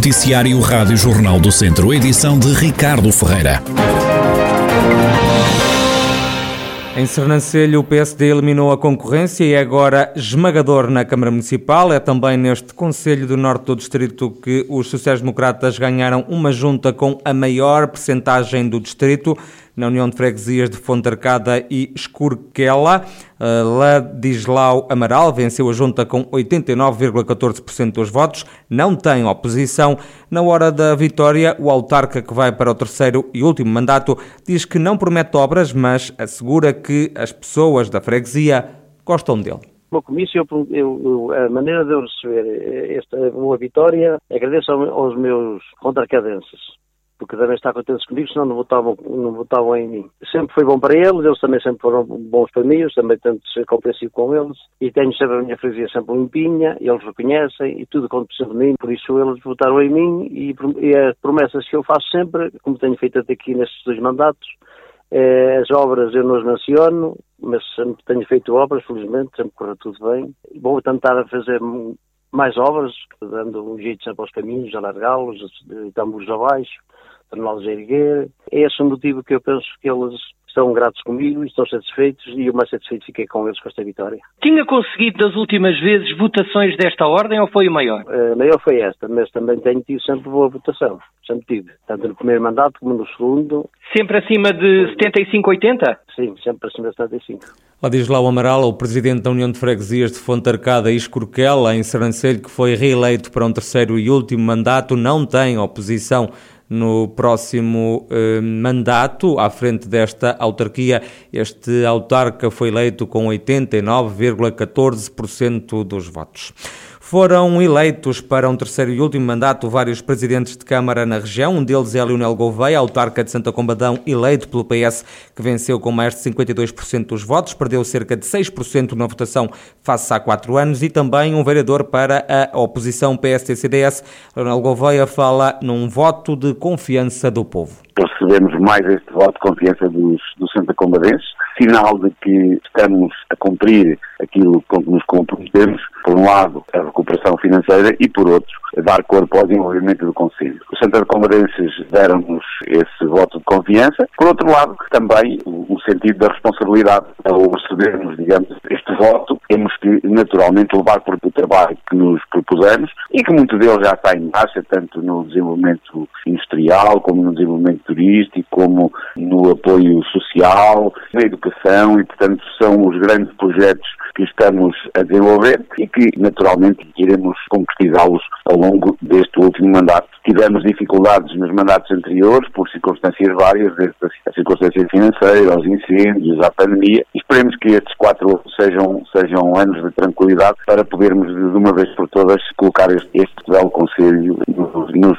Noticiário Rádio Jornal do Centro, edição de Ricardo Ferreira. Em Sernancelho, o PSD eliminou a concorrência e é agora esmagador na Câmara Municipal. É também neste Conselho do Norte do Distrito que os sociais-democratas ganharam uma junta com a maior percentagem do distrito na União de Freguesias de Fontarcada e Escurquela. Ladislau Amaral venceu a junta com 89,14% dos votos, não tem oposição. Na hora da vitória, o autarca que vai para o terceiro e último mandato diz que não promete obras, mas assegura que as pessoas da freguesia gostam dele. No comício, eu, eu, a maneira de eu receber esta boa vitória, agradeço aos meus contracadenses porque devem estar contentes comigo, senão não votavam, não votavam em mim. Sempre foi bom para eles, eles também sempre foram bons para mim, eu também tento ser compreensivo com eles, e tenho sempre a minha freguesia sempre limpinha, eles reconhecem, e tudo quanto de mim, por isso eles votaram em mim, e, e as promessas que eu faço sempre, como tenho feito até aqui nestes dois mandatos, é, as obras eu não as menciono, mas sempre tenho feito obras, felizmente, sempre corre tudo bem. Vou tentar fazer mais obras, dando um jeito sempre aos caminhos, alargá-los, tambores abaixo, torná-los a erguer. É esse o motivo que eu penso que eles estão gratos comigo e estão satisfeitos e eu mais satisfeito fiquei com eles com esta vitória. Tinha conseguido das últimas vezes votações desta ordem ou foi o maior? A maior foi esta, mas também tenho tido sempre boa votação, sempre tive, tanto no primeiro mandato como no segundo. Sempre acima de 75, 80? Sim, sempre acima de 75. Ladislau Amaral, o presidente da União de Freguesias de Fontarcada e Escorquela, em Sernancelho, que foi reeleito para um terceiro e último mandato, não tem oposição no próximo eh, mandato, à frente desta autarquia. Este autarca foi eleito com 89,14% dos votos. Foram eleitos para um terceiro e último mandato vários presidentes de Câmara na região. Um deles é Leonel Gouveia, autarca de Santa Combadão, eleito pelo PS, que venceu com mais de 52% dos votos, perdeu cerca de 6% na votação face há quatro anos, e também um vereador para a oposição PSD-CDS. Leonel Gouveia fala num voto de confiança do povo. Recebemos mais este voto de confiança dos, dos Santa Combadenses, sinal de que estamos a cumprir aquilo com que nos comprometemos, por um lado, a recuperação financeira e, por outro, dar corpo ao desenvolvimento do Conselho. Os Santa Comarenses deram-nos esse voto de confiança. Por outro lado, também o sentido da responsabilidade ao recebermos, digamos, este voto, temos que naturalmente levar por o trabalho que nos propusemos e que muito dele já está em marcha, tanto no desenvolvimento industrial, como no desenvolvimento turístico, como no apoio social, na educação e, portanto, são os grandes projetos que estamos a desenvolver e que, naturalmente, iremos concretizá-los ao longo deste último mandato. Tivemos dificuldades nos mandatos anteriores por circunstâncias várias, desde a circunstância financeira, aos incêndios, à pandemia. Esperemos que estes quatro sejam, sejam anos de tranquilidade para podermos, de uma vez por todas, colocar este, este belo Conselho nos, nos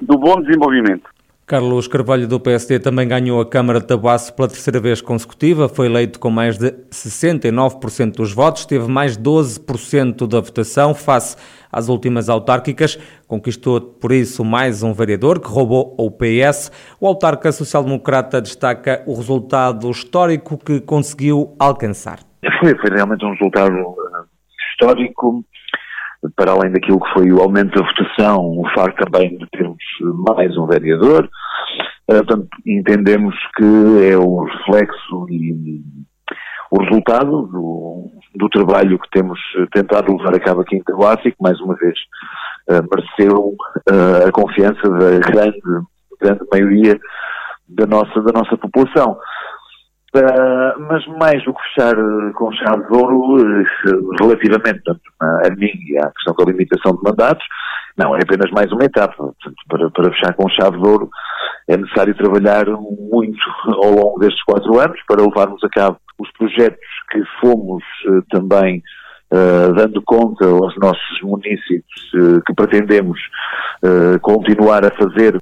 do bom desenvolvimento. Carlos Carvalho do PSD também ganhou a Câmara de Tabuaço pela terceira vez consecutiva, foi eleito com mais de 69% dos votos, teve mais 12% da votação face às últimas autárquicas, conquistou por isso mais um vereador que roubou ao PS. O autarca social-democrata destaca o resultado histórico que conseguiu alcançar. Foi, foi realmente um resultado uh, histórico para além daquilo que foi o aumento da votação, o facto também de termos mais um vereador, portanto, entendemos que é o reflexo e o resultado do, do, trabalho que temos tentado levar a cabo aqui em Tabuaço que, mais uma vez, uh, mereceu uh, a confiança da grande, grande maioria da nossa, da nossa população. Uh, mas mais do que fechar com chave de ouro, relativamente tanto a mim e à questão da limitação de mandatos, não, é apenas mais uma etapa. Portanto, para, para fechar com chave de ouro é necessário trabalhar muito ao longo destes quatro anos para levarmos a cabo os projetos que fomos também dando conta aos nossos municípios que pretendemos continuar a fazer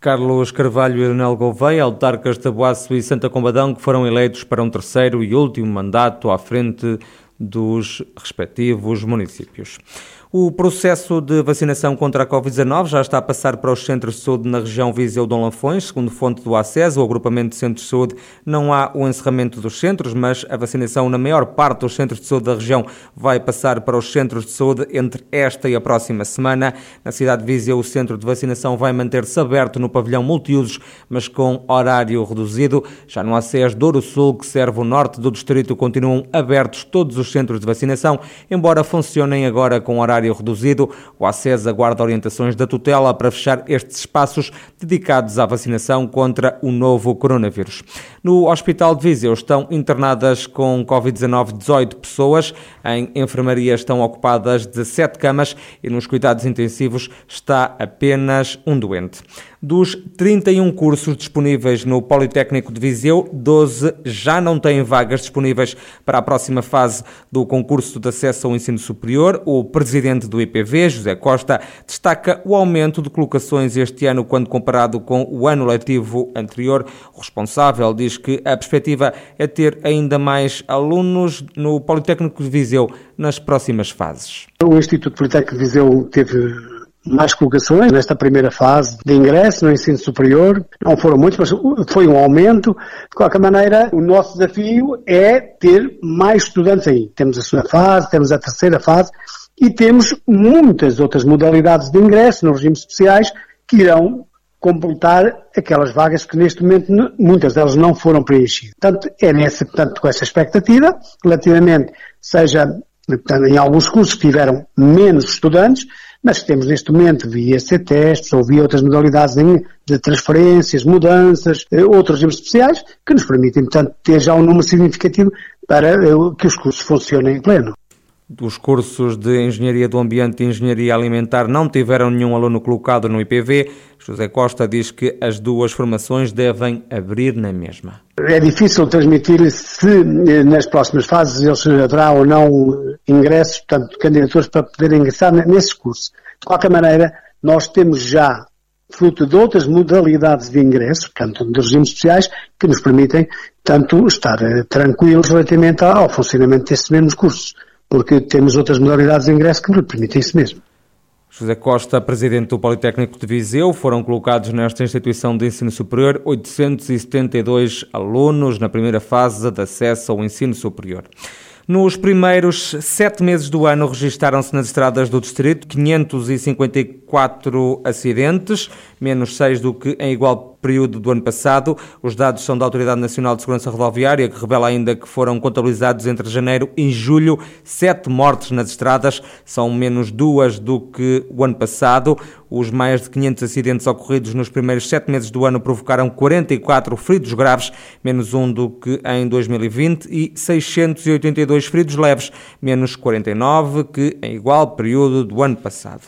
Carlos Carvalho e Leonel Gouveia, autarcas de e Santa Combadão, que foram eleitos para um terceiro e último mandato à frente dos respectivos municípios. O processo de vacinação contra a Covid-19 já está a passar para os centros de saúde na região Viseu-Dom Lafões. Segundo fonte do ACES, o agrupamento de centros de saúde, não há o encerramento dos centros, mas a vacinação na maior parte dos centros de saúde da região vai passar para os centros de saúde entre esta e a próxima semana. Na cidade de Viseu, o centro de vacinação vai manter-se aberto no pavilhão multiusos, mas com horário reduzido. Já no ACES Douro Sul, que serve o norte do distrito, continuam abertos todos os centros de vacinação, embora funcionem agora com horário horário reduzido. O ACES aguarda orientações da tutela para fechar estes espaços dedicados à vacinação contra o novo coronavírus. No Hospital de Viseu estão internadas com Covid-19 18 pessoas. Em enfermaria estão ocupadas 17 camas e nos cuidados intensivos está apenas um doente. Dos 31 cursos disponíveis no Politécnico de Viseu, 12 já não têm vagas disponíveis para a próxima fase do concurso de acesso ao ensino superior. O presidente do IPV, José Costa, destaca o aumento de colocações este ano quando comparado com o ano letivo anterior. O responsável diz que a perspectiva é ter ainda mais alunos no Politécnico de Viseu nas próximas fases. O Instituto Politécnico de Viseu teve mais colocações nesta primeira fase de ingresso no ensino superior. Não foram muitos, mas foi um aumento. De qualquer maneira, o nosso desafio é ter mais estudantes aí. Temos a segunda fase, temos a terceira fase e temos muitas outras modalidades de ingresso nos regimes especiais que irão completar aquelas vagas que neste momento muitas delas não foram preenchidas. Portanto, é nessa, portanto, com essa expectativa, relativamente, seja portanto, em alguns cursos que tiveram menos estudantes, mas temos neste momento via C-testes ou via outras modalidades de transferências, mudanças, eh, outros regimes especiais, que nos permitem, portanto, ter já um número significativo para eh, que os cursos funcionem em pleno. Os cursos de Engenharia do Ambiente e Engenharia Alimentar não tiveram nenhum aluno colocado no IPV. José Costa diz que as duas formações devem abrir na mesma. É difícil transmitir se eh, nas próximas fases eles haverá ou não ingressos, portanto, candidaturas para poderem ingressar nesses cursos. De qualquer maneira, nós temos já fruto de outras modalidades de ingresso, portanto, de regimes especiais, que nos permitem, tanto estar eh, tranquilos relativamente ao funcionamento desses mesmos cursos porque temos outras modalidades de ingresso que permitem isso mesmo. José Costa, presidente do Politécnico de Viseu, foram colocados nesta instituição de ensino superior 872 alunos na primeira fase de acesso ao ensino superior. Nos primeiros sete meses do ano registaram-se nas estradas do distrito 554 acidentes, menos seis do que em igual período do ano passado. Os dados são da Autoridade Nacional de Segurança Rodoviária, que revela ainda que foram contabilizados entre janeiro e julho sete mortes nas estradas, são menos duas do que o ano passado. Os mais de 500 acidentes ocorridos nos primeiros sete meses do ano provocaram 44 feridos graves, menos um do que em 2020, e 682 feridos leves, menos 49 que em igual período do ano passado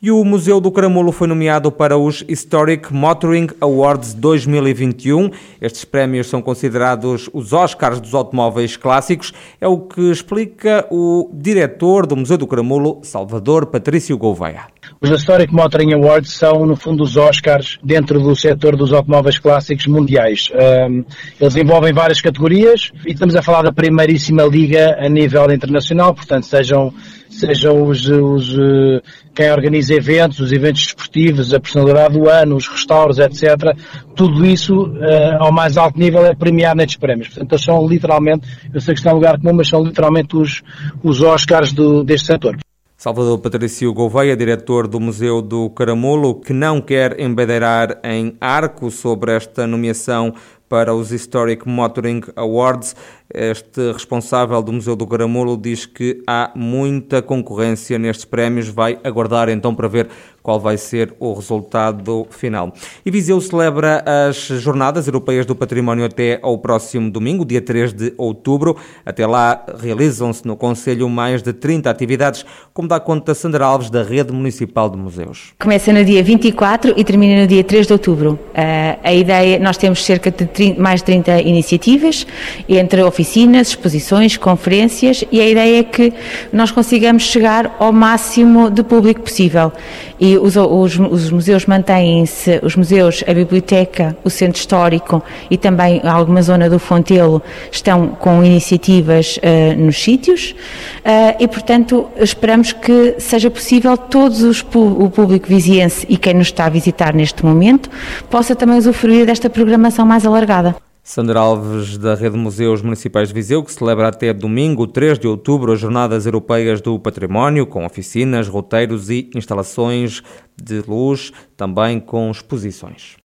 e o Museu do Caramulo foi nomeado para os Historic Motoring Awards 2021. Estes prémios são considerados os Oscars dos automóveis clássicos, é o que explica o diretor do Museu do Caramulo, Salvador Patrício Gouveia. Os Historic Motoring Awards são, no fundo, os Oscars dentro do setor dos automóveis clássicos mundiais. Um, eles envolvem várias categorias e estamos a falar da primeiríssima liga a nível internacional, portanto, sejam sejam os, os, eh, quem organiza eventos, os eventos desportivos, a personalidade do ano, os restauros, etc. Tudo isso, uh, ao mais alto nível, é premiado nestes prémios. Portanto, eles são literalmente, eu sei que está em lugar comum, mas são literalmente os, os Oscars do, deste setor. Salvador Patrício Gouveia, diretor do Museu do Caramulo, que não quer embedeirar em arco sobre esta nomeação para os Historic Motoring Awards. Este responsável do Museu do Caramulo diz que há muita concorrência nestes prémios. Vai aguardar então para ver qual vai ser o resultado final. E Viseu celebra as Jornadas Europeias do Património até ao próximo domingo, dia 3 de outubro. Até lá realizam-se no Conselho mais de 30 atividades, como dá conta Sandra Alves, da Rede Municipal de Museus. Começa no dia 24 e termina no dia 3 de outubro. Uh, a ideia, nós temos cerca de 30, mais de 30 iniciativas, entre oficinas, exposições, conferências e a ideia é que nós consigamos chegar ao máximo de público possível. E os, os, os museus mantêm-se, os museus, a biblioteca, o centro histórico e também alguma zona do Fontelo estão com iniciativas uh, nos sítios uh, e, portanto, esperamos que seja possível todos os, o público viziense e quem nos está a visitar neste momento possa também usufruir desta programação mais alargada. Sandra Alves, da Rede Museus Municipais de Viseu, que celebra até domingo, 3 de outubro, as Jornadas Europeias do Património, com oficinas, roteiros e instalações de luz, também com exposições.